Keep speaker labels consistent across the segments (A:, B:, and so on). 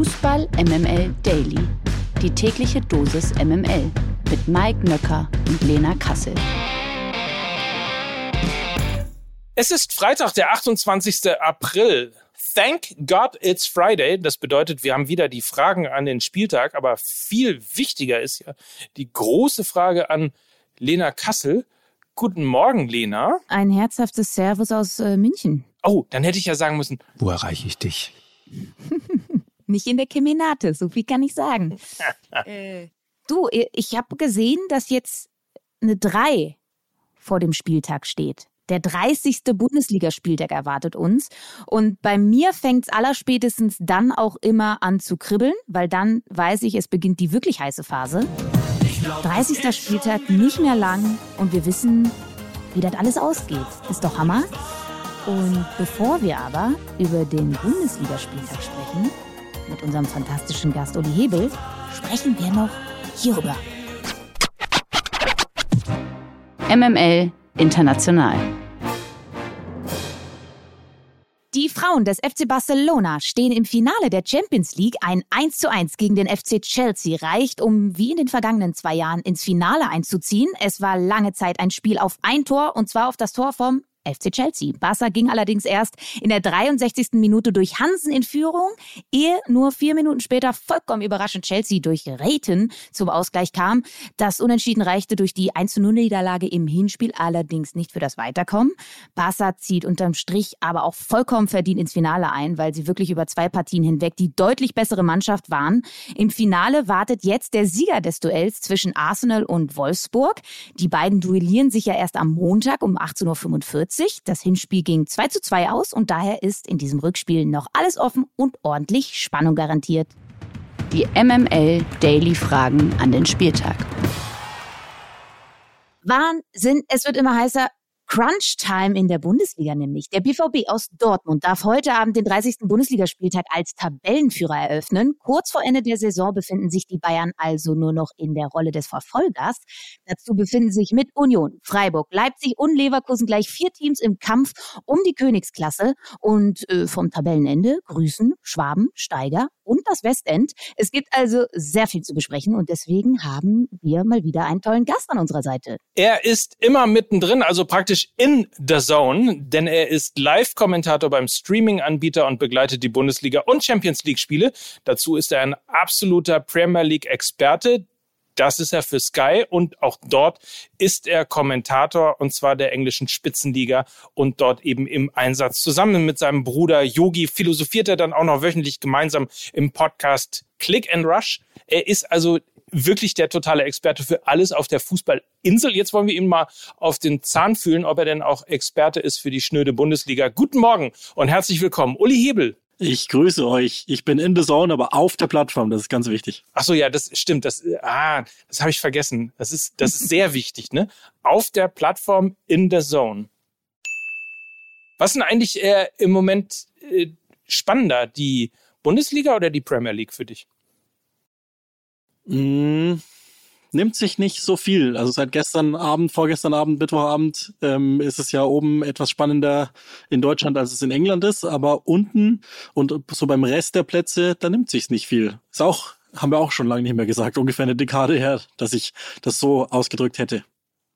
A: Fußball MML Daily. Die tägliche Dosis MML mit Mike Nöcker und Lena Kassel.
B: Es ist Freitag, der 28. April. Thank God it's Friday. Das bedeutet, wir haben wieder die Fragen an den Spieltag, aber viel wichtiger ist ja die große Frage an Lena Kassel. Guten Morgen, Lena.
C: Ein herzhaftes Servus aus äh, München.
B: Oh, dann hätte ich ja sagen müssen,
D: Wo erreiche ich dich?
C: Nicht in der Kemenate, so viel kann ich sagen. äh, du, ich habe gesehen, dass jetzt eine 3 vor dem Spieltag steht. Der 30. Bundesligaspieltag erwartet uns. Und bei mir fängt es allerspätestens dann auch immer an zu kribbeln, weil dann weiß ich, es beginnt die wirklich heiße Phase. 30. Spieltag nicht mehr lang und wir wissen, wie das alles ausgeht. Ist doch Hammer. Und bevor wir aber über den Bundesligaspieltag sprechen, mit unserem fantastischen Gast Uli Hebel, sprechen wir noch hierüber.
A: MML International.
C: Die Frauen des FC Barcelona stehen im Finale der Champions League. Ein 1:1 gegen den FC Chelsea reicht, um wie in den vergangenen zwei Jahren ins Finale einzuziehen. Es war lange Zeit ein Spiel auf ein Tor und zwar auf das Tor vom FC Chelsea. Barca ging allerdings erst in der 63. Minute durch Hansen in Führung, ehe nur vier Minuten später vollkommen überraschend Chelsea durch Rayton zum Ausgleich kam. Das Unentschieden reichte durch die 1-0-Niederlage im Hinspiel allerdings nicht für das Weiterkommen. Barca zieht unterm Strich aber auch vollkommen verdient ins Finale ein, weil sie wirklich über zwei Partien hinweg die deutlich bessere Mannschaft waren. Im Finale wartet jetzt der Sieger des Duells zwischen Arsenal und Wolfsburg. Die beiden duellieren sich ja erst am Montag um 18.45 Uhr. Das Hinspiel ging 2 zu 2 aus und daher ist in diesem Rückspiel noch alles offen und ordentlich Spannung garantiert.
A: Die MML Daily Fragen an den Spieltag.
C: Wahnsinn, es wird immer heißer. Crunch-Time in der Bundesliga nämlich. Der BVB aus Dortmund darf heute Abend den 30. Bundesligaspieltag als Tabellenführer eröffnen. Kurz vor Ende der Saison befinden sich die Bayern also nur noch in der Rolle des Verfolgers. Dazu befinden sich mit Union, Freiburg, Leipzig und Leverkusen gleich vier Teams im Kampf um die Königsklasse. Und äh, vom Tabellenende grüßen Schwaben, Steiger und das Westend. Es gibt also sehr viel zu besprechen und deswegen haben wir mal wieder einen tollen Gast an unserer Seite.
B: Er ist immer mittendrin, also praktisch in the Zone, denn er ist Live-Kommentator beim Streaming-Anbieter und begleitet die Bundesliga und Champions League-Spiele. Dazu ist er ein absoluter Premier League-Experte. Das ist er für Sky und auch dort ist er Kommentator und zwar der englischen Spitzenliga und dort eben im Einsatz. Zusammen mit seinem Bruder Yogi philosophiert er dann auch noch wöchentlich gemeinsam im Podcast Click and Rush. Er ist also wirklich der totale Experte für alles auf der Fußballinsel. Jetzt wollen wir ihn mal auf den Zahn fühlen, ob er denn auch Experte ist für die schnöde Bundesliga. Guten Morgen und herzlich willkommen, Uli Hebel.
E: Ich grüße euch. Ich bin in the Zone, aber auf der Plattform. Das ist ganz wichtig.
B: Ach so, ja, das stimmt. Das, ah, das habe ich vergessen. Das ist, das ist sehr wichtig, ne? Auf der Plattform in the Zone. Was sind eigentlich äh, im Moment äh, spannender, die Bundesliga oder die Premier League für dich?
E: Mm, nimmt sich nicht so viel. Also seit gestern Abend, vorgestern Abend, Mittwochabend ähm, ist es ja oben etwas spannender in Deutschland, als es in England ist. Aber unten und so beim Rest der Plätze, da nimmt sich's nicht viel. Ist auch, haben wir auch schon lange nicht mehr gesagt, ungefähr eine Dekade her, dass ich das so ausgedrückt hätte.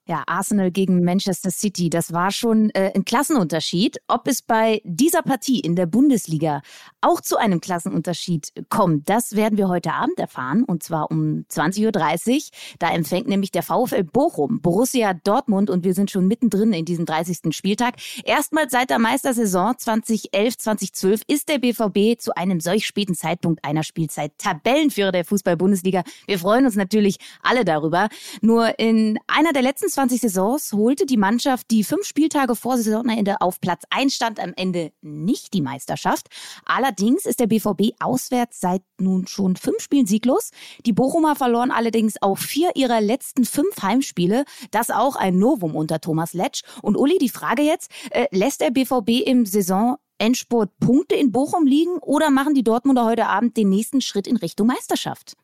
C: Ja, Arsenal gegen Manchester City, das war schon äh, ein Klassenunterschied. Ob es bei dieser Partie in der Bundesliga auch zu einem Klassenunterschied kommt, das werden wir heute Abend erfahren und zwar um 20.30 Uhr. Da empfängt nämlich der VfL Bochum Borussia Dortmund und wir sind schon mittendrin in diesem 30. Spieltag. Erstmals seit der Meistersaison 2011-2012 ist der BVB zu einem solch späten Zeitpunkt einer Spielzeit Tabellenführer der Fußball-Bundesliga. Wir freuen uns natürlich alle darüber. Nur in einer der letzten 20 Saisons holte die Mannschaft, die fünf Spieltage vor Saisonende auf Platz 1 stand, am Ende nicht die Meisterschaft. Allerdings ist der BVB auswärts seit nun schon fünf Spielen sieglos. Die Bochumer verloren allerdings auch vier ihrer letzten fünf Heimspiele. Das auch ein Novum unter Thomas Letsch. Und Uli, die Frage jetzt, äh, lässt der BVB im Saison Endspurt Punkte in Bochum liegen oder machen die Dortmunder heute Abend den nächsten Schritt in Richtung Meisterschaft?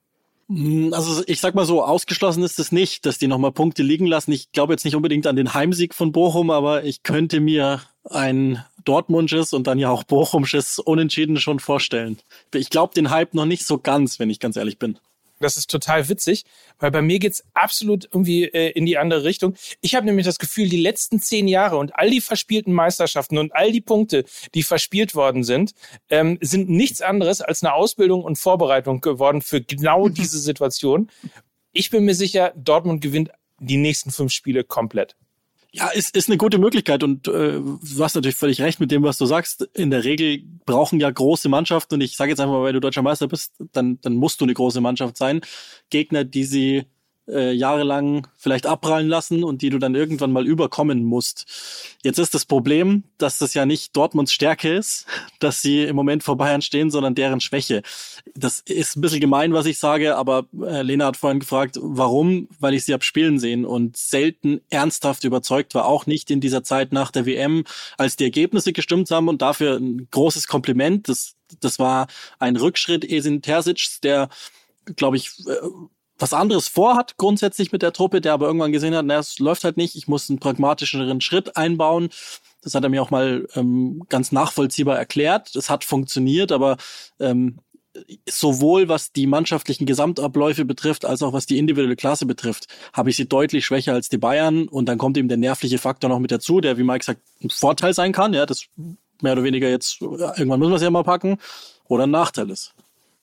E: Mm, also ich sag mal so, ausgeschlossen ist es nicht, dass die nochmal Punkte liegen lassen. Ich glaube jetzt nicht unbedingt an den Heimsieg von Bochum, aber ich könnte mir ein Dortmundsches und dann ja auch Bochumsches Unentschieden schon vorstellen. Ich glaube den Hype noch nicht so ganz, wenn ich ganz ehrlich bin.
B: Das ist total witzig, weil bei mir geht's absolut irgendwie äh, in die andere Richtung. Ich habe nämlich das Gefühl, die letzten zehn Jahre und all die verspielten Meisterschaften und all die Punkte, die verspielt worden sind, ähm, sind nichts anderes als eine Ausbildung und Vorbereitung geworden für genau diese Situation. Ich bin mir sicher, Dortmund gewinnt die nächsten fünf Spiele komplett.
E: Ja, ist, ist eine gute Möglichkeit und äh, du hast natürlich völlig recht mit dem, was du sagst. In der Regel brauchen ja große Mannschaften und ich sage jetzt einfach mal, wenn du deutscher Meister bist, dann, dann musst du eine große Mannschaft sein. Gegner, die sie äh, jahrelang vielleicht abprallen lassen und die du dann irgendwann mal überkommen musst. Jetzt ist das Problem, dass das ja nicht Dortmunds Stärke ist, dass sie im Moment vor Bayern stehen, sondern deren Schwäche. Das ist ein bisschen gemein, was ich sage, aber äh, Lena hat vorhin gefragt, warum? Weil ich sie hab spielen sehen und selten ernsthaft überzeugt war, auch nicht in dieser Zeit nach der WM, als die Ergebnisse gestimmt haben und dafür ein großes Kompliment. Das, das war ein Rückschritt Esin Terzic, der glaube ich, äh, was anderes vorhat grundsätzlich mit der Truppe, der aber irgendwann gesehen hat, naja, es läuft halt nicht, ich muss einen pragmatischeren Schritt einbauen. Das hat er mir auch mal ähm, ganz nachvollziehbar erklärt. Das hat funktioniert, aber ähm, sowohl was die mannschaftlichen Gesamtabläufe betrifft, als auch was die individuelle Klasse betrifft, habe ich sie deutlich schwächer als die Bayern. Und dann kommt eben der nervliche Faktor noch mit dazu, der, wie Mike sagt, ein Vorteil sein kann. Ja, das mehr oder weniger jetzt, irgendwann müssen wir es ja mal packen, oder ein Nachteil ist.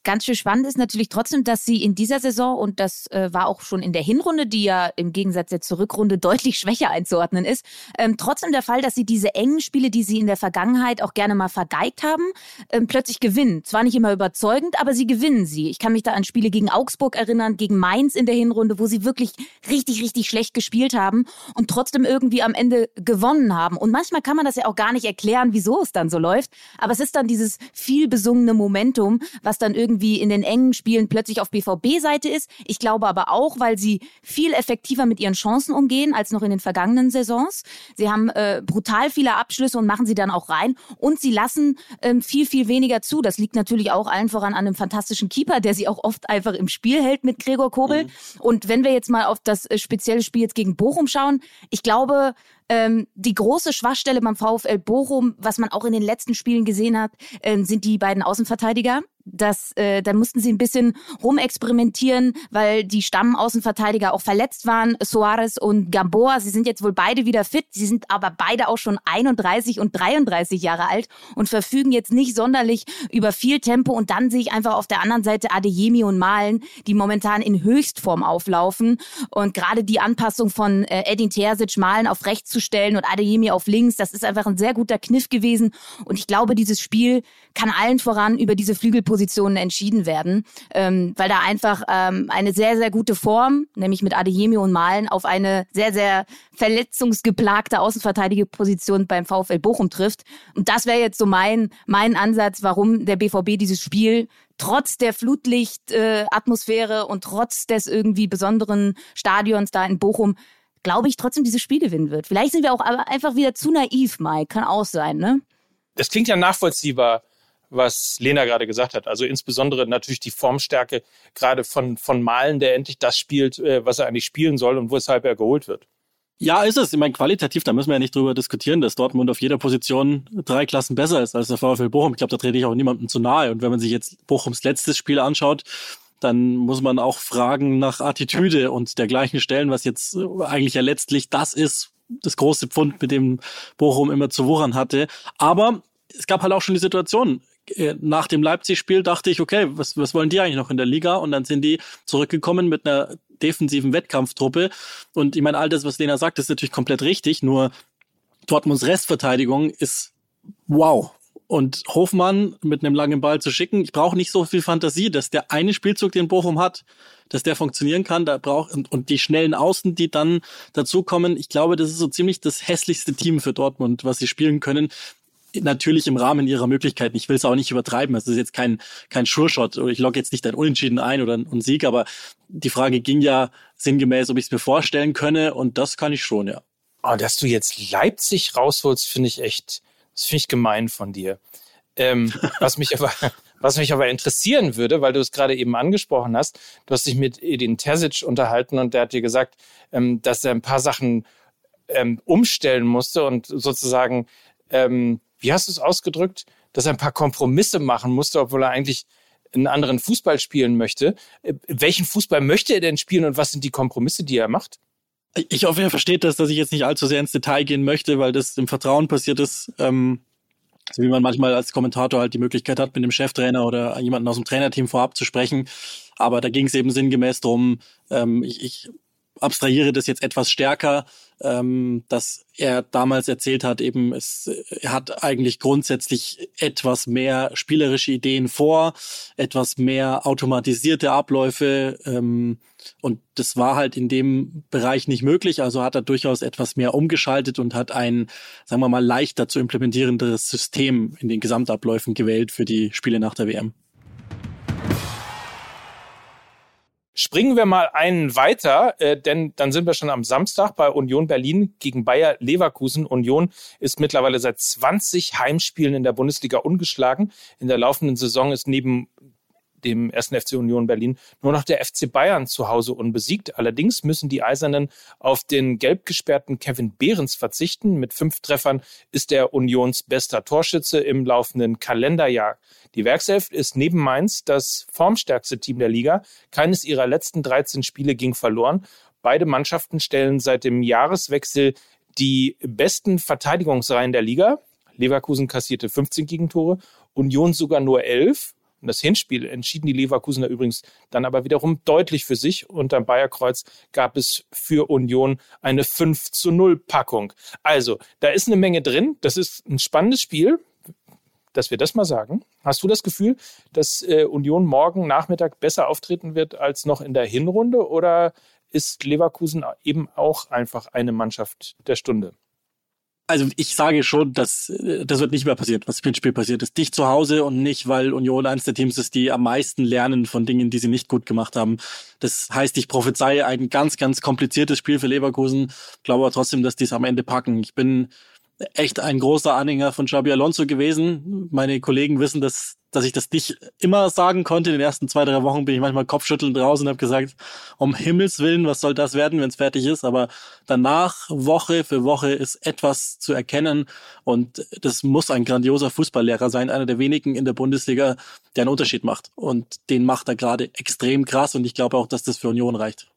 C: Ganz schön spannend ist natürlich trotzdem, dass sie in dieser Saison, und das äh, war auch schon in der Hinrunde, die ja im Gegensatz zur Rückrunde deutlich schwächer einzuordnen ist, ähm, trotzdem der Fall, dass sie diese engen Spiele, die sie in der Vergangenheit auch gerne mal vergeigt haben, ähm, plötzlich gewinnen. Zwar nicht immer überzeugend, aber sie gewinnen sie. Ich kann mich da an Spiele gegen Augsburg erinnern, gegen Mainz in der Hinrunde, wo sie wirklich richtig, richtig schlecht gespielt haben und trotzdem irgendwie am Ende gewonnen haben. Und manchmal kann man das ja auch gar nicht erklären, wieso es dann so läuft. Aber es ist dann dieses viel besungene Momentum, was dann irgendwie irgendwie in den engen Spielen plötzlich auf BVB-Seite ist. Ich glaube aber auch, weil sie viel effektiver mit ihren Chancen umgehen als noch in den vergangenen Saisons. Sie haben äh, brutal viele Abschlüsse und machen sie dann auch rein. Und sie lassen ähm, viel, viel weniger zu. Das liegt natürlich auch allen voran an einem fantastischen Keeper, der sie auch oft einfach im Spiel hält mit Gregor Kobel. Mhm. Und wenn wir jetzt mal auf das äh, spezielle Spiel jetzt gegen Bochum schauen, ich glaube, ähm, die große Schwachstelle beim VfL Bochum, was man auch in den letzten Spielen gesehen hat, äh, sind die beiden Außenverteidiger dass äh, dann mussten sie ein bisschen rumexperimentieren, weil die Stammaußenverteidiger auch verletzt waren, Soares und Gamboa. Sie sind jetzt wohl beide wieder fit. Sie sind aber beide auch schon 31 und 33 Jahre alt und verfügen jetzt nicht sonderlich über viel Tempo. Und dann sehe ich einfach auf der anderen Seite Adeyemi und Malen, die momentan in Höchstform auflaufen. Und gerade die Anpassung von äh, Edin Terzic, Malen auf rechts zu stellen und Adeyemi auf links, das ist einfach ein sehr guter Kniff gewesen. Und ich glaube, dieses Spiel kann allen voran über diese Flügelposition Positionen entschieden werden, ähm, weil da einfach ähm, eine sehr, sehr gute Form, nämlich mit Adeyemi und Malen, auf eine sehr, sehr verletzungsgeplagte Außenverteidigerposition beim VfL Bochum trifft. Und das wäre jetzt so mein, mein Ansatz, warum der BVB dieses Spiel trotz der Flutlichtatmosphäre äh, und trotz des irgendwie besonderen Stadions da in Bochum glaube ich, trotzdem dieses Spiel gewinnen wird. Vielleicht sind wir auch einfach wieder zu naiv, Mike. Kann auch sein, ne?
B: Das klingt ja nachvollziehbar was Lena gerade gesagt hat. Also insbesondere natürlich die Formstärke gerade von, von Malen, der endlich das spielt, äh, was er eigentlich spielen soll und weshalb er geholt wird.
E: Ja, ist es. Ich meine, qualitativ, da müssen wir ja nicht drüber diskutieren, dass Dortmund auf jeder Position drei Klassen besser ist als der VfL Bochum. Ich glaube, da trete ich auch niemandem zu nahe. Und wenn man sich jetzt Bochums letztes Spiel anschaut, dann muss man auch fragen nach Attitüde und dergleichen Stellen, was jetzt eigentlich ja letztlich das ist, das große Pfund, mit dem Bochum immer zu wuchern hatte. Aber es gab halt auch schon die Situation, nach dem Leipzig-Spiel dachte ich, okay, was, was wollen die eigentlich noch in der Liga? Und dann sind die zurückgekommen mit einer defensiven Wettkampftruppe. Und ich meine, all das, was Lena sagt, ist natürlich komplett richtig. Nur Dortmunds Restverteidigung ist wow. Und Hofmann mit einem langen Ball zu schicken, ich brauche nicht so viel Fantasie, dass der eine Spielzug, den Bochum hat, dass der funktionieren kann. Da braucht und, und die schnellen Außen, die dann dazukommen. Ich glaube, das ist so ziemlich das hässlichste Team für Dortmund, was sie spielen können natürlich im Rahmen ihrer Möglichkeiten. Ich will es auch nicht übertreiben. Es ist jetzt kein, kein Sure-Shot oder ich logge jetzt nicht ein Unentschieden ein oder einen Sieg, aber die Frage ging ja sinngemäß, ob ich es mir vorstellen könne und das kann ich schon, ja.
B: Oh, dass du jetzt Leipzig rausholst, finde ich echt, das finde ich gemein von dir. Ähm, was mich aber, was mich aber interessieren würde, weil du es gerade eben angesprochen hast, du hast dich mit Edin Terzic unterhalten und der hat dir gesagt, ähm, dass er ein paar Sachen ähm, umstellen musste und sozusagen ähm, wie hast du es ausgedrückt, dass er ein paar Kompromisse machen musste, obwohl er eigentlich einen anderen Fußball spielen möchte. Äh, welchen Fußball möchte er denn spielen und was sind die Kompromisse, die er macht?
E: Ich hoffe, er versteht das, dass ich jetzt nicht allzu sehr ins Detail gehen möchte, weil das im Vertrauen passiert ist. Ähm, so wie man manchmal als Kommentator halt die Möglichkeit hat, mit dem Cheftrainer oder jemanden aus dem Trainerteam vorab zu sprechen. Aber da ging es eben sinngemäß drum, ähm, ich, ich abstrahiere das jetzt etwas stärker, ähm, dass er damals erzählt hat, eben es er hat eigentlich grundsätzlich etwas mehr spielerische Ideen vor, etwas mehr automatisierte Abläufe ähm, und das war halt in dem Bereich nicht möglich. Also hat er durchaus etwas mehr umgeschaltet und hat ein, sagen wir mal, leichter zu implementierendes System in den Gesamtabläufen gewählt für die Spiele nach der WM.
B: Springen wir mal einen weiter, äh, denn dann sind wir schon am Samstag bei Union Berlin gegen Bayer Leverkusen. Union ist mittlerweile seit 20 Heimspielen in der Bundesliga ungeschlagen. In der laufenden Saison ist neben dem ersten FC Union Berlin nur noch der FC Bayern zu Hause unbesiegt. Allerdings müssen die Eisernen auf den gelb gesperrten Kevin Behrens verzichten. Mit fünf Treffern ist er Unions bester Torschütze im laufenden Kalenderjahr. Die Werkself ist neben Mainz das formstärkste Team der Liga. Keines ihrer letzten 13 Spiele ging verloren. Beide Mannschaften stellen seit dem Jahreswechsel die besten Verteidigungsreihen der Liga. Leverkusen kassierte 15 Gegentore, Union sogar nur 11. Und das Hinspiel entschieden die Leverkusener übrigens dann aber wiederum deutlich für sich. Unterm Bayerkreuz gab es für Union eine 5 zu 0 Packung. Also, da ist eine Menge drin. Das ist ein spannendes Spiel, dass wir das mal sagen. Hast du das Gefühl, dass äh, Union morgen Nachmittag besser auftreten wird als noch in der Hinrunde? Oder ist Leverkusen eben auch einfach eine Mannschaft der Stunde?
E: Also ich sage schon, dass äh, das wird nicht mehr passieren, was im Spiel passiert ist. Dich zu Hause und nicht, weil Union eines der Teams ist, die am meisten lernen von Dingen, die sie nicht gut gemacht haben. Das heißt, ich prophezeie ein ganz, ganz kompliziertes Spiel für Leverkusen, glaube aber trotzdem, dass die es am Ende packen. Ich bin echt ein großer Anhänger von Xabi Alonso gewesen. Meine Kollegen wissen, dass, dass ich das nicht immer sagen konnte. In den ersten zwei, drei Wochen bin ich manchmal kopfschüttelnd raus und habe gesagt, um Himmels Willen, was soll das werden, wenn es fertig ist? Aber danach, Woche für Woche, ist etwas zu erkennen. Und das muss ein grandioser Fußballlehrer sein, einer der wenigen in der Bundesliga, der einen Unterschied macht. Und den macht er gerade extrem krass. Und ich glaube auch, dass das für Union reicht.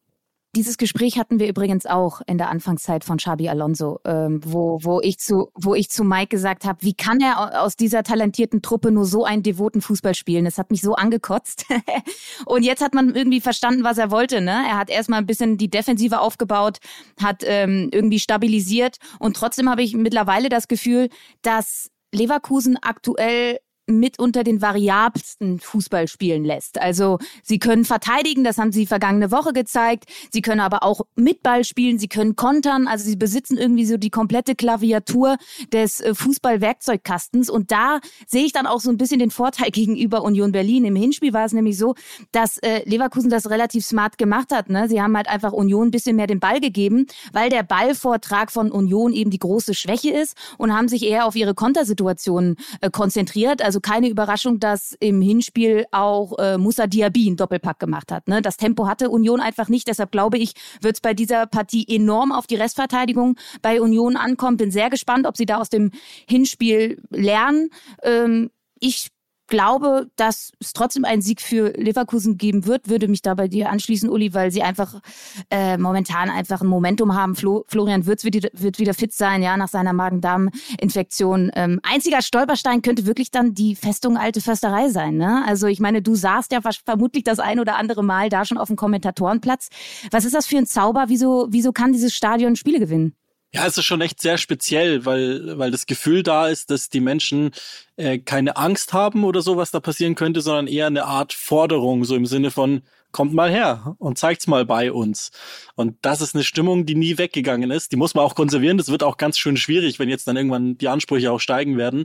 C: Dieses Gespräch hatten wir übrigens auch in der Anfangszeit von Xabi Alonso, ähm, wo, wo, ich zu, wo ich zu Mike gesagt habe, wie kann er aus dieser talentierten Truppe nur so einen devoten Fußball spielen? Das hat mich so angekotzt. und jetzt hat man irgendwie verstanden, was er wollte. Ne? Er hat erstmal ein bisschen die Defensive aufgebaut, hat ähm, irgendwie stabilisiert und trotzdem habe ich mittlerweile das Gefühl, dass Leverkusen aktuell mit unter den variabelsten Fußball spielen lässt. Also sie können verteidigen, das haben sie vergangene Woche gezeigt. Sie können aber auch mit Ball spielen, sie können kontern. Also sie besitzen irgendwie so die komplette Klaviatur des äh, Fußballwerkzeugkastens. Und da sehe ich dann auch so ein bisschen den Vorteil gegenüber Union Berlin. Im Hinspiel war es nämlich so, dass äh, Leverkusen das relativ smart gemacht hat. Ne? Sie haben halt einfach Union ein bisschen mehr den Ball gegeben, weil der Ballvortrag von Union eben die große Schwäche ist und haben sich eher auf ihre Kontersituationen äh, konzentriert. Also keine Überraschung, dass im Hinspiel auch äh, Musa Diaby einen Doppelpack gemacht hat. Ne? Das Tempo hatte Union einfach nicht. Deshalb glaube ich, wird es bei dieser Partie enorm auf die Restverteidigung bei Union ankommen. Bin sehr gespannt, ob sie da aus dem Hinspiel lernen. Ähm, ich glaube, dass es trotzdem einen Sieg für Leverkusen geben wird, würde mich da bei dir anschließen, Uli, weil sie einfach äh, momentan einfach ein Momentum haben. Flo, Florian Würz wird, wird, wieder fit sein, ja, nach seiner Magen-Darm-Infektion. Ähm, einziger Stolperstein könnte wirklich dann die Festung Alte Försterei sein. Ne? Also ich meine, du saßt ja vermutlich das ein oder andere Mal da schon auf dem Kommentatorenplatz. Was ist das für ein Zauber? Wieso, wieso kann dieses Stadion Spiele gewinnen?
E: Ja, es ist schon echt sehr speziell, weil, weil das Gefühl da ist, dass die Menschen äh, keine Angst haben oder so, was da passieren könnte, sondern eher eine Art Forderung, so im Sinne von, kommt mal her und zeigt's mal bei uns. Und das ist eine Stimmung, die nie weggegangen ist. Die muss man auch konservieren. Das wird auch ganz schön schwierig, wenn jetzt dann irgendwann die Ansprüche auch steigen werden.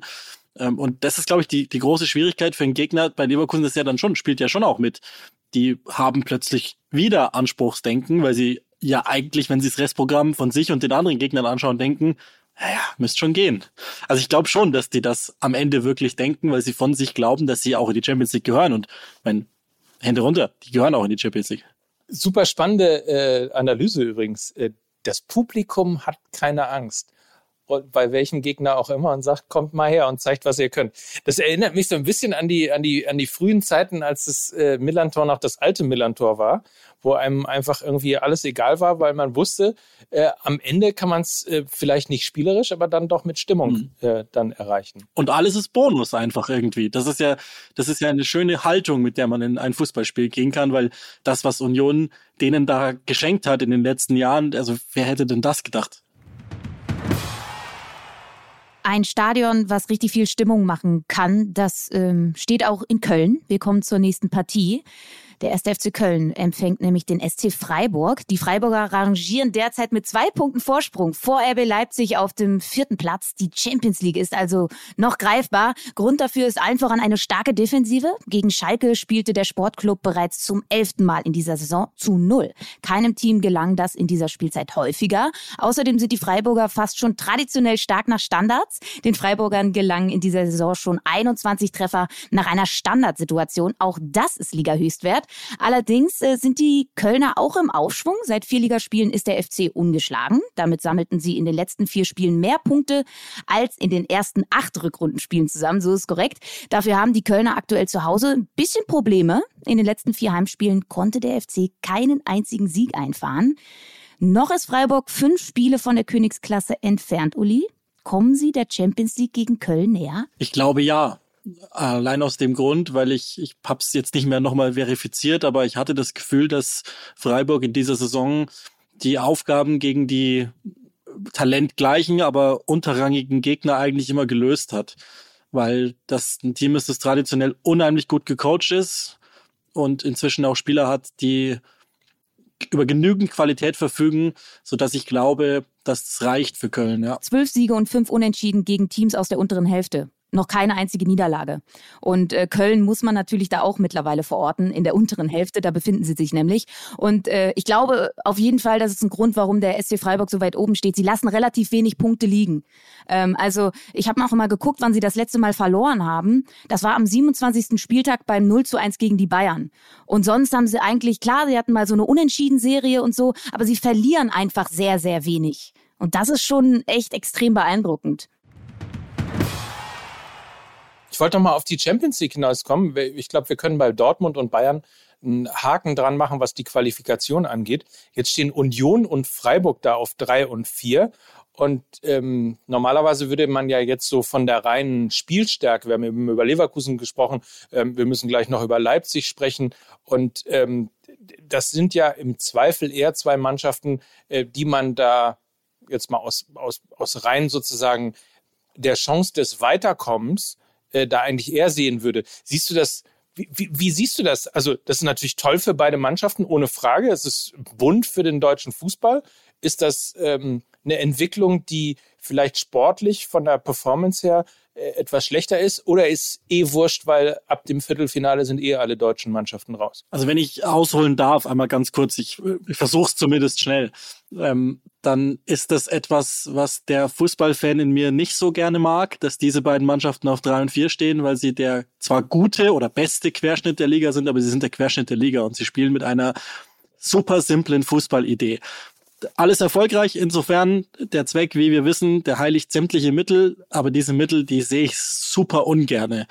E: Ähm, und das ist, glaube ich, die, die große Schwierigkeit für einen Gegner. Bei Leverkusen ist ja dann schon, spielt ja schon auch mit. Die haben plötzlich wieder Anspruchsdenken, weil sie ja eigentlich, wenn sie das Restprogramm von sich und den anderen Gegnern anschauen, denken, naja, müsste schon gehen. Also ich glaube schon, dass die das am Ende wirklich denken, weil sie von sich glauben, dass sie auch in die Champions League gehören. Und mein Hände runter, die gehören auch in die Champions League.
B: Super spannende äh, Analyse übrigens. Äh, das Publikum hat keine Angst. Bei welchem Gegner auch immer und sagt, kommt mal her und zeigt, was ihr könnt. Das erinnert mich so ein bisschen an die, an die, an die frühen Zeiten, als das äh, Millantor noch das alte Millantor war, wo einem einfach irgendwie alles egal war, weil man wusste, äh, am Ende kann man es äh, vielleicht nicht spielerisch, aber dann doch mit Stimmung mhm. äh, dann erreichen.
E: Und alles ist Bonus einfach irgendwie. Das ist ja, das ist ja eine schöne Haltung, mit der man in ein Fußballspiel gehen kann, weil das, was Union denen da geschenkt hat in den letzten Jahren, also wer hätte denn das gedacht?
C: Ein Stadion, was richtig viel Stimmung machen kann, das ähm, steht auch in Köln. Wir kommen zur nächsten Partie. Der 1. FC Köln empfängt nämlich den SC Freiburg. Die Freiburger rangieren derzeit mit zwei Punkten Vorsprung vor RB Leipzig auf dem vierten Platz. Die Champions League ist also noch greifbar. Grund dafür ist allen voran eine starke Defensive. Gegen Schalke spielte der Sportclub bereits zum elften Mal in dieser Saison zu null. Keinem Team gelang das in dieser Spielzeit häufiger. Außerdem sind die Freiburger fast schon traditionell stark nach Standards. Den Freiburgern gelangen in dieser Saison schon 21 Treffer nach einer Standardsituation. Auch das ist Liga-Höchstwert. Allerdings äh, sind die Kölner auch im Aufschwung. Seit vier Ligaspielen ist der FC ungeschlagen. Damit sammelten sie in den letzten vier Spielen mehr Punkte als in den ersten acht Rückrundenspielen zusammen. So ist korrekt. Dafür haben die Kölner aktuell zu Hause ein bisschen Probleme. In den letzten vier Heimspielen konnte der FC keinen einzigen Sieg einfahren. Noch ist Freiburg fünf Spiele von der Königsklasse entfernt, Uli. Kommen Sie der Champions League gegen Köln näher?
E: Ich glaube ja. Allein aus dem Grund, weil ich, ich habe es jetzt nicht mehr nochmal verifiziert, aber ich hatte das Gefühl, dass Freiburg in dieser Saison die Aufgaben gegen die talentgleichen, aber unterrangigen Gegner eigentlich immer gelöst hat. Weil das ein Team ist, das traditionell unheimlich gut gecoacht ist und inzwischen auch Spieler hat, die über genügend Qualität verfügen, so dass ich glaube, dass es reicht für Köln. Ja.
C: Zwölf Siege und fünf Unentschieden gegen Teams aus der unteren Hälfte noch keine einzige Niederlage. Und äh, Köln muss man natürlich da auch mittlerweile verorten, in der unteren Hälfte, da befinden sie sich nämlich. Und äh, ich glaube auf jeden Fall, das ist ein Grund, warum der SC Freiburg so weit oben steht. Sie lassen relativ wenig Punkte liegen. Ähm, also ich habe auch immer geguckt, wann sie das letzte Mal verloren haben. Das war am 27. Spieltag beim 0 zu 1 gegen die Bayern. Und sonst haben sie eigentlich, klar, sie hatten mal so eine Unentschieden-Serie und so, aber sie verlieren einfach sehr, sehr wenig. Und das ist schon echt extrem beeindruckend.
B: Ich wollte noch mal auf die Champions League hinauskommen. Ich glaube, wir können bei Dortmund und Bayern einen Haken dran machen, was die Qualifikation angeht. Jetzt stehen Union und Freiburg da auf drei und vier. Und ähm, normalerweise würde man ja jetzt so von der reinen Spielstärke, wir haben eben über Leverkusen gesprochen, ähm, wir müssen gleich noch über Leipzig sprechen. Und ähm, das sind ja im Zweifel eher zwei Mannschaften, äh, die man da jetzt mal aus, aus, aus rein sozusagen der Chance des Weiterkommens äh, da eigentlich eher sehen würde. Siehst du das? Wie, wie, wie, siehst du das? Also, das ist natürlich toll für beide Mannschaften, ohne Frage. Es ist bunt für den deutschen Fußball. Ist das ähm, eine Entwicklung, die vielleicht sportlich von der Performance her äh, etwas schlechter ist? Oder ist eh wurscht, weil ab dem Viertelfinale sind eh alle deutschen Mannschaften raus?
E: Also wenn ich ausholen darf, einmal ganz kurz, ich, ich versuche es zumindest schnell, ähm, dann ist das etwas, was der Fußballfan in mir nicht so gerne mag, dass diese beiden Mannschaften auf drei und vier stehen, weil sie der zwar gute oder beste Querschnitt der Liga sind, aber sie sind der Querschnitt der Liga und sie spielen mit einer super simplen Fußballidee alles erfolgreich. Insofern der Zweck, wie wir wissen, der heiligt sämtliche Mittel, aber diese Mittel, die sehe ich super ungerne.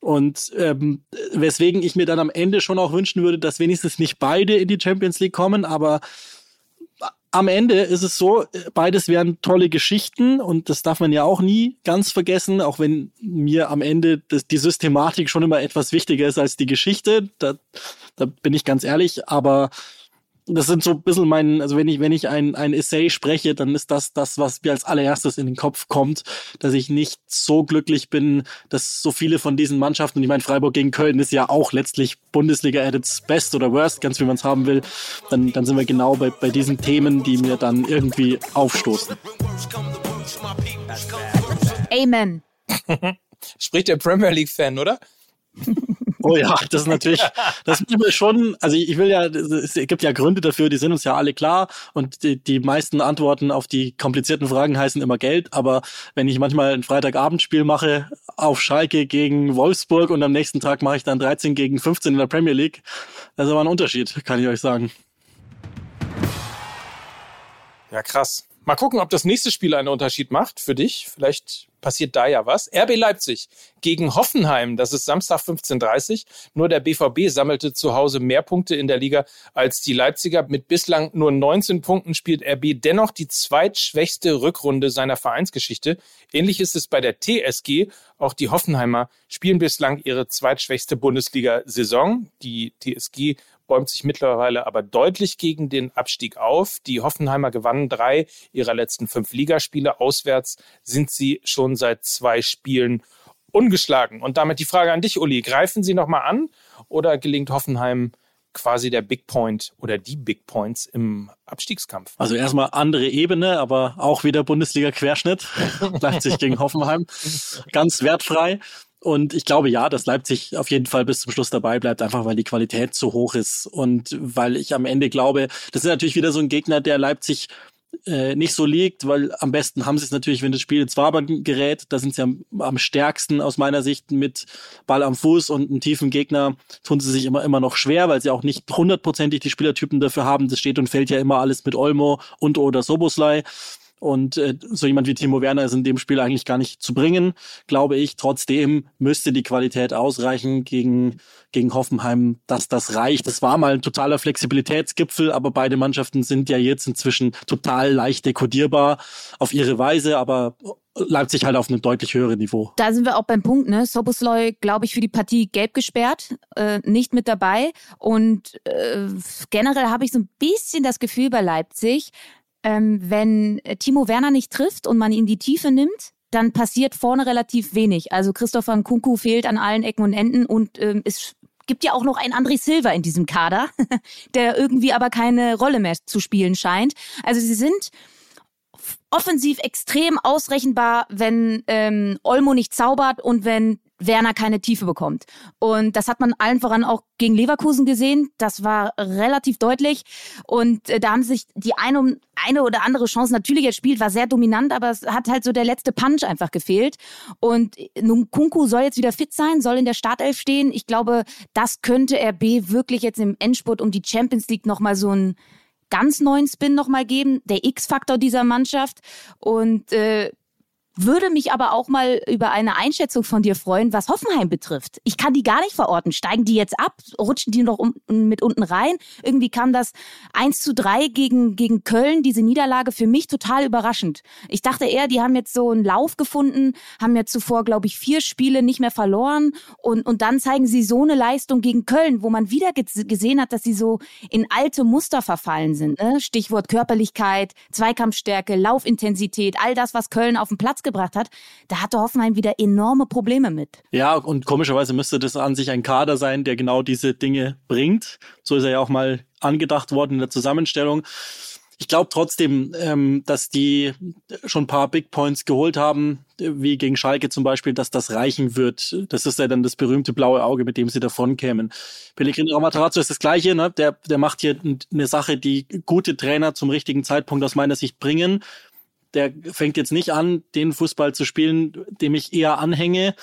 E: Und ähm, weswegen ich mir dann am Ende schon auch wünschen würde, dass wenigstens nicht beide in die Champions League kommen, aber am Ende ist es so, beides wären tolle Geschichten und das darf man ja auch nie ganz vergessen, auch wenn mir am Ende das, die Systematik schon immer etwas wichtiger ist als die Geschichte. Da, da bin ich ganz ehrlich, aber das sind so ein bisschen mein, also wenn ich, wenn ich ein, ein Essay spreche, dann ist das das, was mir als allererstes in den Kopf kommt, dass ich nicht so glücklich bin, dass so viele von diesen Mannschaften, und ich meine, Freiburg gegen Köln ist ja auch letztlich Bundesliga at its best oder worst, ganz wie man es haben will, dann, dann sind wir genau bei, bei diesen Themen, die mir dann irgendwie aufstoßen.
C: Amen.
B: Spricht der Premier League-Fan, oder?
E: Oh ja, das ist natürlich, das ist mir schon, also ich will ja, es gibt ja Gründe dafür, die sind uns ja alle klar und die, die meisten Antworten auf die komplizierten Fragen heißen immer Geld, aber wenn ich manchmal ein Freitagabendspiel mache auf Schalke gegen Wolfsburg und am nächsten Tag mache ich dann 13 gegen 15 in der Premier League, das ist aber ein Unterschied, kann ich euch sagen.
B: Ja, krass. Mal gucken, ob das nächste Spiel einen Unterschied macht für dich. Vielleicht passiert da ja was. RB Leipzig gegen Hoffenheim, das ist Samstag 15.30 Nur der BVB sammelte zu Hause mehr Punkte in der Liga als die Leipziger. Mit bislang nur 19 Punkten spielt RB dennoch die zweitschwächste Rückrunde seiner Vereinsgeschichte. Ähnlich ist es bei der TSG. Auch die Hoffenheimer spielen bislang ihre zweitschwächste Bundesliga-Saison. Die TSG bäumt sich mittlerweile aber deutlich gegen den Abstieg auf. Die Hoffenheimer gewannen drei ihrer letzten fünf Ligaspiele. Auswärts sind sie schon seit zwei Spielen ungeschlagen. Und damit die Frage an dich, Uli. Greifen sie nochmal an oder gelingt Hoffenheim quasi der Big Point oder die Big Points im Abstiegskampf?
E: Also erstmal andere Ebene, aber auch wieder Bundesliga-Querschnitt. Leipzig gegen Hoffenheim. Ganz wertfrei. Und ich glaube ja, dass Leipzig auf jeden Fall bis zum Schluss dabei bleibt, einfach weil die Qualität zu hoch ist und weil ich am Ende glaube, das ist natürlich wieder so ein Gegner, der Leipzig äh, nicht so liegt, weil am besten haben sie es natürlich, wenn das Spiel ins Wabern gerät. Da sind sie am, am stärksten aus meiner Sicht mit Ball am Fuß und einem tiefen Gegner tun sie sich immer, immer noch schwer, weil sie auch nicht hundertprozentig die Spielertypen dafür haben. Das steht und fällt ja immer alles mit Olmo und oder Soboslai. Und äh, so jemand wie Timo Werner ist in dem Spiel eigentlich gar nicht zu bringen, glaube ich. Trotzdem müsste die Qualität ausreichen gegen, gegen Hoffenheim, dass das reicht. Das war mal ein totaler Flexibilitätsgipfel, aber beide Mannschaften sind ja jetzt inzwischen total leicht dekodierbar auf ihre Weise, aber Leipzig halt auf einem deutlich höheren Niveau.
C: Da sind wir auch beim Punkt, ne? Sobosloy, glaube ich, für die Partie gelb gesperrt, äh, nicht mit dabei. Und äh, generell habe ich so ein bisschen das Gefühl bei Leipzig, ähm, wenn äh, Timo Werner nicht trifft und man ihm die Tiefe nimmt, dann passiert vorne relativ wenig. Also Christopher Nkunku fehlt an allen Ecken und Enden und ähm, es gibt ja auch noch einen André Silva in diesem Kader, der irgendwie aber keine Rolle mehr zu spielen scheint. Also sie sind offensiv extrem ausrechenbar, wenn ähm, Olmo nicht zaubert und wenn Werner keine Tiefe bekommt. Und das hat man allen voran auch gegen Leverkusen gesehen. Das war relativ deutlich. Und äh, da haben sich die eine, eine oder andere Chance natürlich erspielt, war sehr dominant, aber es hat halt so der letzte Punch einfach gefehlt. Und nun Kunku soll jetzt wieder fit sein, soll in der Startelf stehen. Ich glaube, das könnte RB wirklich jetzt im Endspurt um die Champions League nochmal so ein ganz neuen Spin nochmal geben, der X-Faktor dieser Mannschaft. Und äh, würde mich aber auch mal über eine Einschätzung von dir freuen, was Hoffenheim betrifft. Ich kann die gar nicht verorten. Steigen die jetzt ab? Rutschen die noch um, mit unten rein? Irgendwie kam das 1 zu 3 gegen, gegen Köln, diese Niederlage, für mich total überraschend. Ich dachte eher, die haben jetzt so einen Lauf gefunden, haben ja zuvor, glaube ich, vier Spiele nicht mehr verloren und, und dann zeigen sie so eine Leistung gegen Köln, wo man wieder gesehen hat, dass sie so in alte Muster verfallen sind. Ne? Stichwort Körperlichkeit, Zweikampfstärke, Laufintensität, all das, was Köln auf den Platz gebracht hat, da hatte Hoffenheim wieder enorme Probleme mit.
E: Ja, und komischerweise müsste das an sich ein Kader sein, der genau diese Dinge bringt. So ist er ja auch mal angedacht worden in der Zusammenstellung. Ich glaube trotzdem, ähm, dass die schon ein paar Big Points geholt haben, wie gegen Schalke zum Beispiel, dass das reichen wird. Das ist ja dann das berühmte blaue Auge, mit dem sie davon kämen. Pellegrini Ramatarazzo ist das Gleiche. Ne? Der, der macht hier eine Sache, die gute Trainer zum richtigen Zeitpunkt aus meiner Sicht bringen der fängt jetzt nicht an, den Fußball zu spielen, dem ich eher anhänge,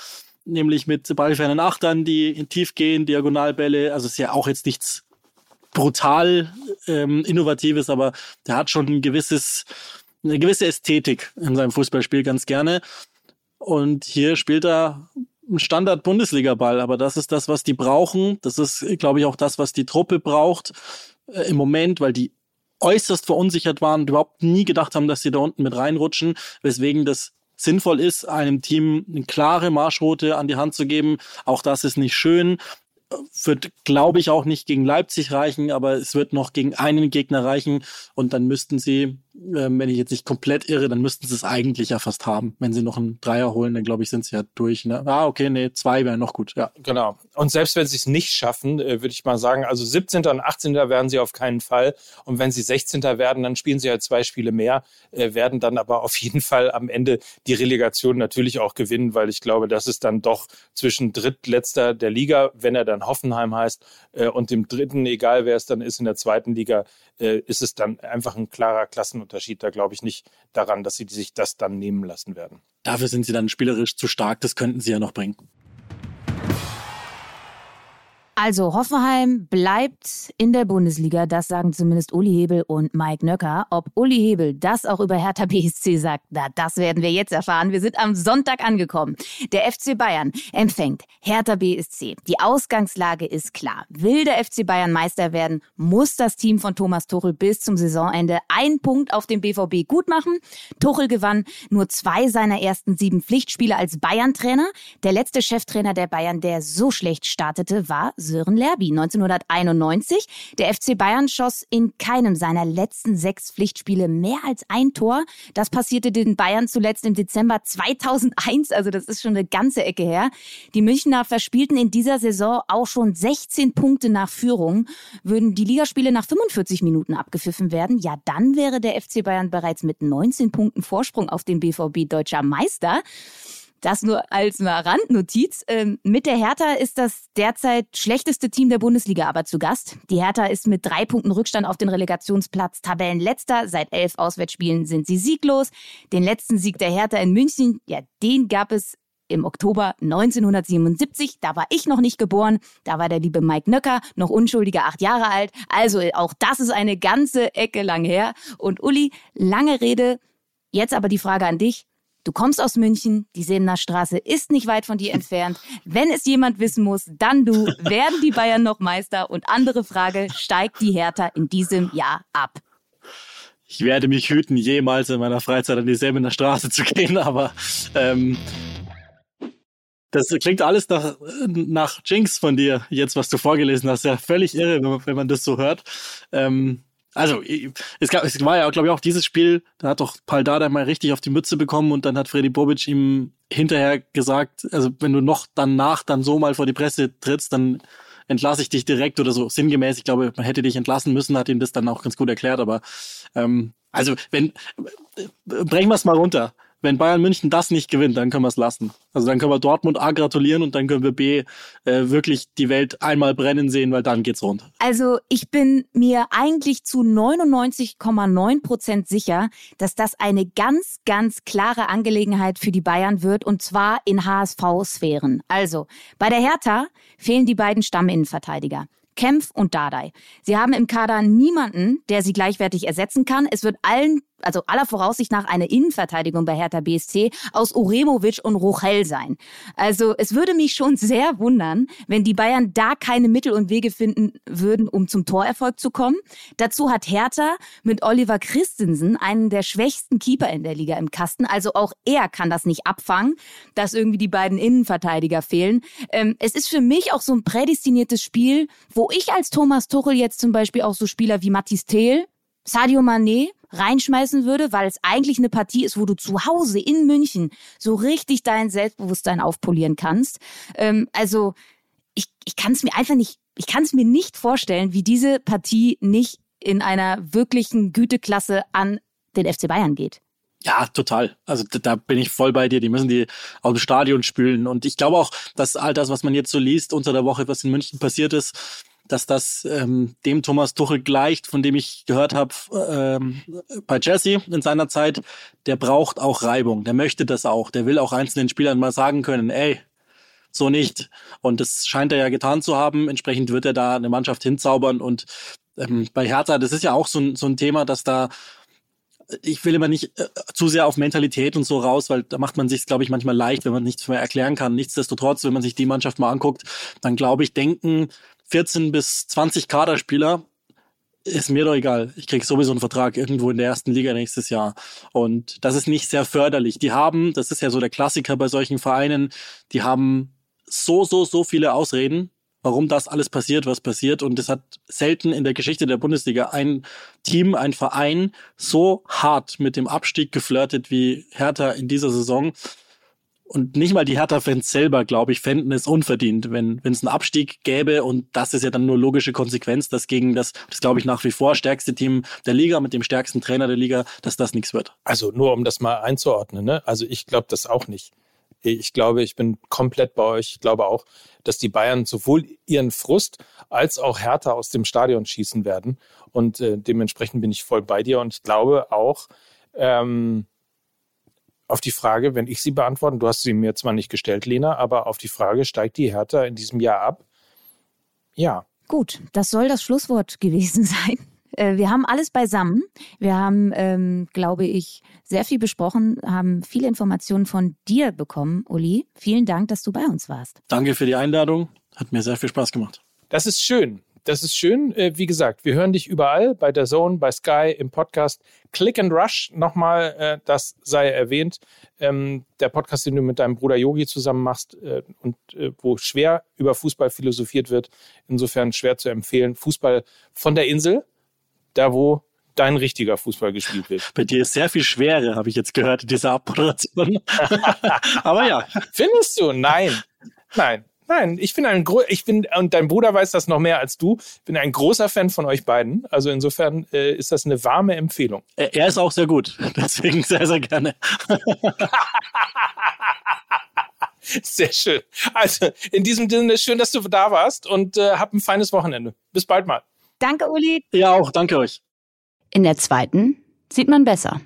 E: nämlich mit ballfernen Achtern, die tief gehen, Diagonalbälle. Also ist ja auch jetzt nichts brutal ähm, Innovatives, aber der hat schon ein gewisses, eine gewisse Ästhetik in seinem Fußballspiel ganz gerne. Und hier spielt er einen Standard-Bundesliga-Ball, aber das ist das, was die brauchen. Das ist, glaube ich, auch das, was die Truppe braucht äh, im Moment, weil die äußerst verunsichert waren und überhaupt nie gedacht haben, dass sie da unten mit reinrutschen, weswegen das sinnvoll ist, einem Team eine klare Marschroute an die Hand zu geben. Auch das ist nicht schön wird, glaube ich, auch nicht gegen Leipzig reichen, aber es wird noch gegen einen Gegner reichen und dann müssten sie, äh, wenn ich jetzt nicht komplett irre, dann müssten sie es eigentlich ja fast haben. Wenn sie noch einen Dreier holen, dann glaube ich, sind sie ja durch. Ne? Ah, okay, nee, zwei wären noch gut, ja.
B: Genau. Und selbst wenn sie es nicht schaffen, äh, würde ich mal sagen, also 17. und 18. werden sie auf keinen Fall. Und wenn sie 16. werden, dann spielen sie ja zwei Spiele mehr, äh, werden dann aber auf jeden Fall am Ende die Relegation natürlich auch gewinnen, weil ich glaube, das ist dann doch zwischen drittletzter der Liga, wenn er dann Hoffenheim heißt, äh, und dem dritten, egal wer es dann ist in der zweiten Liga, äh, ist es dann einfach ein klarer Klassenunterschied. Da glaube ich nicht daran, dass sie sich das dann nehmen lassen werden.
E: Dafür sind sie dann spielerisch zu stark, das könnten sie ja noch bringen.
C: Also Hoffenheim bleibt in der Bundesliga, das sagen zumindest Uli Hebel und Mike Nöcker. Ob Uli Hebel das auch über Hertha BSC sagt, na, das werden wir jetzt erfahren. Wir sind am Sonntag angekommen. Der FC Bayern empfängt Hertha BSC. Die Ausgangslage ist klar. Will der FC Bayern Meister werden, muss das Team von Thomas Tuchel bis zum Saisonende einen Punkt auf dem BVB gut machen. Tuchel gewann nur zwei seiner ersten sieben Pflichtspiele als Bayern-Trainer. Der letzte Cheftrainer der Bayern, der so schlecht startete, war Sören Lerby 1991. Der FC Bayern schoss in keinem seiner letzten sechs Pflichtspiele mehr als ein Tor. Das passierte den Bayern zuletzt im Dezember 2001, also das ist schon eine ganze Ecke her. Die Münchner verspielten in dieser Saison auch schon 16 Punkte nach Führung. Würden die Ligaspiele nach 45 Minuten abgepfiffen werden, ja, dann wäre der FC Bayern bereits mit 19 Punkten Vorsprung auf den BVB deutscher Meister. Das nur als mal Randnotiz. Ähm, mit der Hertha ist das derzeit schlechteste Team der Bundesliga aber zu Gast. Die Hertha ist mit drei Punkten Rückstand auf den Relegationsplatz Tabellenletzter. Seit elf Auswärtsspielen sind sie sieglos. Den letzten Sieg der Hertha in München, ja, den gab es im Oktober 1977. Da war ich noch nicht geboren. Da war der liebe Mike Nöcker noch unschuldiger acht Jahre alt. Also auch das ist eine ganze Ecke lang her. Und Uli, lange Rede. Jetzt aber die Frage an dich. Du kommst aus München, die Sebener Straße ist nicht weit von dir entfernt. Wenn es jemand wissen muss, dann du. Werden die Bayern noch Meister? Und andere Frage, steigt die Hertha in diesem Jahr ab?
E: Ich werde mich hüten, jemals in meiner Freizeit an die Sebener Straße zu gehen, aber ähm, das klingt alles nach, nach Jinx von dir, jetzt was du vorgelesen hast. Ja, völlig irre, wenn man, wenn man das so hört. Ähm, also, es, gab, es war ja, glaube ich, auch dieses Spiel, da hat doch Paul Dada mal richtig auf die Mütze bekommen und dann hat Freddy Bobic ihm hinterher gesagt, also wenn du noch danach dann so mal vor die Presse trittst, dann entlasse ich dich direkt oder so sinngemäß. Ich glaube, man hätte dich entlassen müssen, hat ihm das dann auch ganz gut erklärt, aber ähm, also wenn brechen wir es mal runter wenn Bayern München das nicht gewinnt, dann können wir es lassen. Also dann können wir Dortmund A gratulieren und dann können wir B äh, wirklich die Welt einmal brennen sehen, weil dann geht's rund.
C: Also ich bin mir eigentlich zu 99,9 Prozent sicher, dass das eine ganz, ganz klare Angelegenheit für die Bayern wird und zwar in HSV-Sphären. Also bei der Hertha fehlen die beiden Stamminnenverteidiger. Kempf und Dardai. Sie haben im Kader niemanden, der sie gleichwertig ersetzen kann. Es wird allen also aller Voraussicht nach eine Innenverteidigung bei Hertha BSC aus Uremovic und Rochel sein. Also es würde mich schon sehr wundern, wenn die Bayern da keine Mittel und Wege finden würden, um zum Torerfolg zu kommen. Dazu hat Hertha mit Oliver Christensen einen der schwächsten Keeper in der Liga im Kasten. Also auch er kann das nicht abfangen, dass irgendwie die beiden Innenverteidiger fehlen. Ähm, es ist für mich auch so ein prädestiniertes Spiel, wo ich als Thomas Tuchel jetzt zum Beispiel auch so Spieler wie Mathis Thiel, Sadio Mané reinschmeißen würde, weil es eigentlich eine Partie ist, wo du zu Hause in München so richtig dein Selbstbewusstsein aufpolieren kannst. Ähm, also ich, ich kann es mir einfach nicht, ich kann es mir nicht vorstellen, wie diese Partie nicht in einer wirklichen Güteklasse an den FC Bayern geht.
E: Ja, total. Also da bin ich voll bei dir. Die müssen die aus dem Stadion spülen. Und ich glaube auch, dass all das, was man jetzt so liest unter der Woche, was in München passiert ist, dass das ähm, dem Thomas Tuchel gleicht, von dem ich gehört habe ähm, bei Jesse in seiner Zeit. Der braucht auch Reibung, der möchte das auch, der will auch einzelnen Spielern mal sagen können, ey, so nicht. Und das scheint er ja getan zu haben. Entsprechend wird er da eine Mannschaft hinzaubern. Und ähm, bei Hertha, das ist ja auch so ein, so ein Thema, dass da ich will immer nicht äh, zu sehr auf Mentalität und so raus, weil da macht man sich, glaube ich, manchmal leicht, wenn man nichts mehr erklären kann. Nichtsdestotrotz, wenn man sich die Mannschaft mal anguckt, dann glaube ich, denken 14 bis 20 Kaderspieler, ist mir doch egal. Ich krieg sowieso einen Vertrag irgendwo in der ersten Liga nächstes Jahr. Und das ist nicht sehr förderlich. Die haben, das ist ja so der Klassiker bei solchen Vereinen, die haben so, so, so viele Ausreden, warum das alles passiert, was passiert. Und es hat selten in der Geschichte der Bundesliga ein Team, ein Verein so hart mit dem Abstieg geflirtet wie Hertha in dieser Saison. Und nicht mal die Hertha-Fans selber, glaube ich, fänden es unverdient, wenn es einen Abstieg gäbe. Und das ist ja dann nur logische Konsequenz, dass gegen das, das glaube ich, nach wie vor stärkste Team der Liga mit dem stärksten Trainer der Liga, dass das nichts wird.
B: Also nur um das mal einzuordnen, ne? Also ich glaube das auch nicht. Ich glaube, ich bin komplett bei euch. Ich glaube auch, dass die Bayern sowohl ihren Frust als auch Hertha aus dem Stadion schießen werden. Und äh, dementsprechend bin ich voll bei dir. Und ich glaube auch, ähm, auf die Frage, wenn ich sie beantworte, du hast sie mir zwar nicht gestellt, Lena, aber auf die Frage, steigt die Hertha in diesem Jahr ab? Ja.
C: Gut, das soll das Schlusswort gewesen sein. Äh, wir haben alles beisammen. Wir haben, ähm, glaube ich, sehr viel besprochen, haben viele Informationen von dir bekommen, Uli. Vielen Dank, dass du bei uns warst.
E: Danke für die Einladung. Hat mir sehr viel Spaß gemacht.
B: Das ist schön. Das ist schön. Äh, wie gesagt, wir hören dich überall, bei der Zone, bei Sky, im Podcast. Click and Rush, nochmal, äh, das sei erwähnt. Ähm, der Podcast, den du mit deinem Bruder Yogi zusammen machst äh, und wo schwer über Fußball philosophiert wird. Insofern schwer zu empfehlen. Fußball von der Insel, da wo dein richtiger Fußball gespielt wird.
E: Bei dir ist sehr viel Schwere, habe ich jetzt gehört, in dieser Abmoderation. Aber ja.
B: Findest du? Nein. Nein. Nein, ich bin ein Gro ich bin und dein Bruder weiß das noch mehr als du. Ich bin ein großer Fan von euch beiden. Also insofern äh, ist das eine warme Empfehlung.
E: Er ist auch sehr gut, deswegen sehr sehr gerne.
B: sehr schön. Also in diesem Sinne schön, dass du da warst und äh, hab ein feines Wochenende. Bis bald mal.
C: Danke, Uli.
E: Ja auch, danke euch.
A: In der zweiten sieht man besser.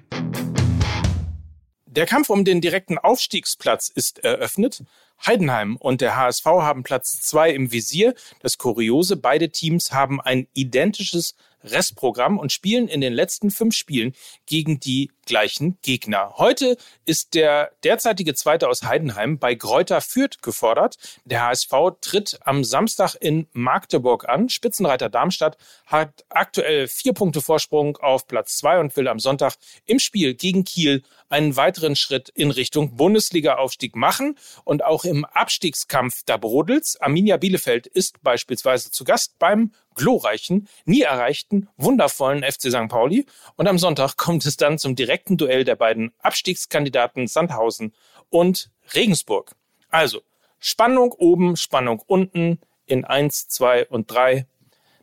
B: Der Kampf um den direkten Aufstiegsplatz ist eröffnet. Heidenheim und der HSV haben Platz zwei im Visier. Das Kuriose, beide Teams haben ein identisches Restprogramm und spielen in den letzten fünf Spielen gegen die gleichen Gegner. Heute ist der derzeitige Zweite aus Heidenheim bei Gräuter Fürth gefordert. Der HSV tritt am Samstag in Magdeburg an. Spitzenreiter Darmstadt hat aktuell vier Punkte Vorsprung auf Platz zwei und will am Sonntag im Spiel gegen Kiel einen weiteren Schritt in Richtung Bundesliga-Aufstieg machen. Und auch im Abstiegskampf, da brodelt's. Arminia Bielefeld ist beispielsweise zu Gast beim glorreichen, nie erreichten, wundervollen FC St. Pauli. Und am Sonntag kommt es dann zum direkten Duell der beiden Abstiegskandidaten Sandhausen und Regensburg. Also Spannung oben, Spannung unten in eins, zwei und drei.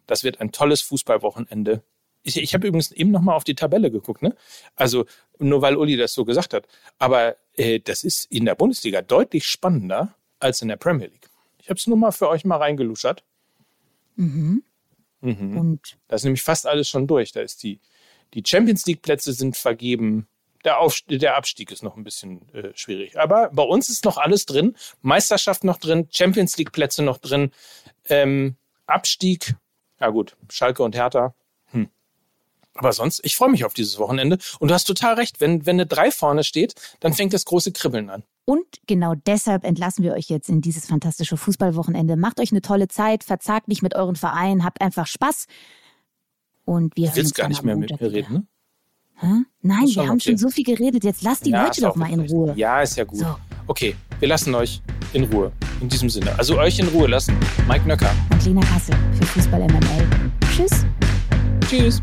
B: Das wird ein tolles Fußballwochenende. Ich, ich habe übrigens eben noch mal auf die Tabelle geguckt, ne? Also nur weil Uli das so gesagt hat. Aber äh, das ist in der Bundesliga deutlich spannender als in der Premier League. Ich habe es nur mal für euch mal reingeluschert.
C: Mhm.
B: Mhm. Und da ist nämlich fast alles schon durch. Da ist die, die Champions League Plätze sind vergeben. Der, Aufstieg, der Abstieg ist noch ein bisschen äh, schwierig. Aber bei uns ist noch alles drin. Meisterschaft noch drin, Champions League Plätze noch drin, ähm, Abstieg. Ja gut, Schalke und Hertha. Hm. Aber sonst, ich freue mich auf dieses Wochenende. Und du hast total recht, wenn, wenn eine 3 vorne steht, dann fängt das große Kribbeln an.
C: Und genau deshalb entlassen wir euch jetzt in dieses fantastische Fußballwochenende. Macht euch eine tolle Zeit, verzagt nicht mit euren Vereinen, habt einfach Spaß. Und wir
B: du willst gar nicht mehr mit mir reden, ne?
C: Hä? Nein, wir haben okay. schon so viel geredet. Jetzt lasst die ja, Leute doch mal in Ruhe.
B: Ja, ist ja gut. So. Okay, wir lassen euch in Ruhe. In diesem Sinne. Also euch in Ruhe lassen. Mike Nöcker.
C: Und Lena Kassel für Fußball MML. Tschüss.
B: Tschüss.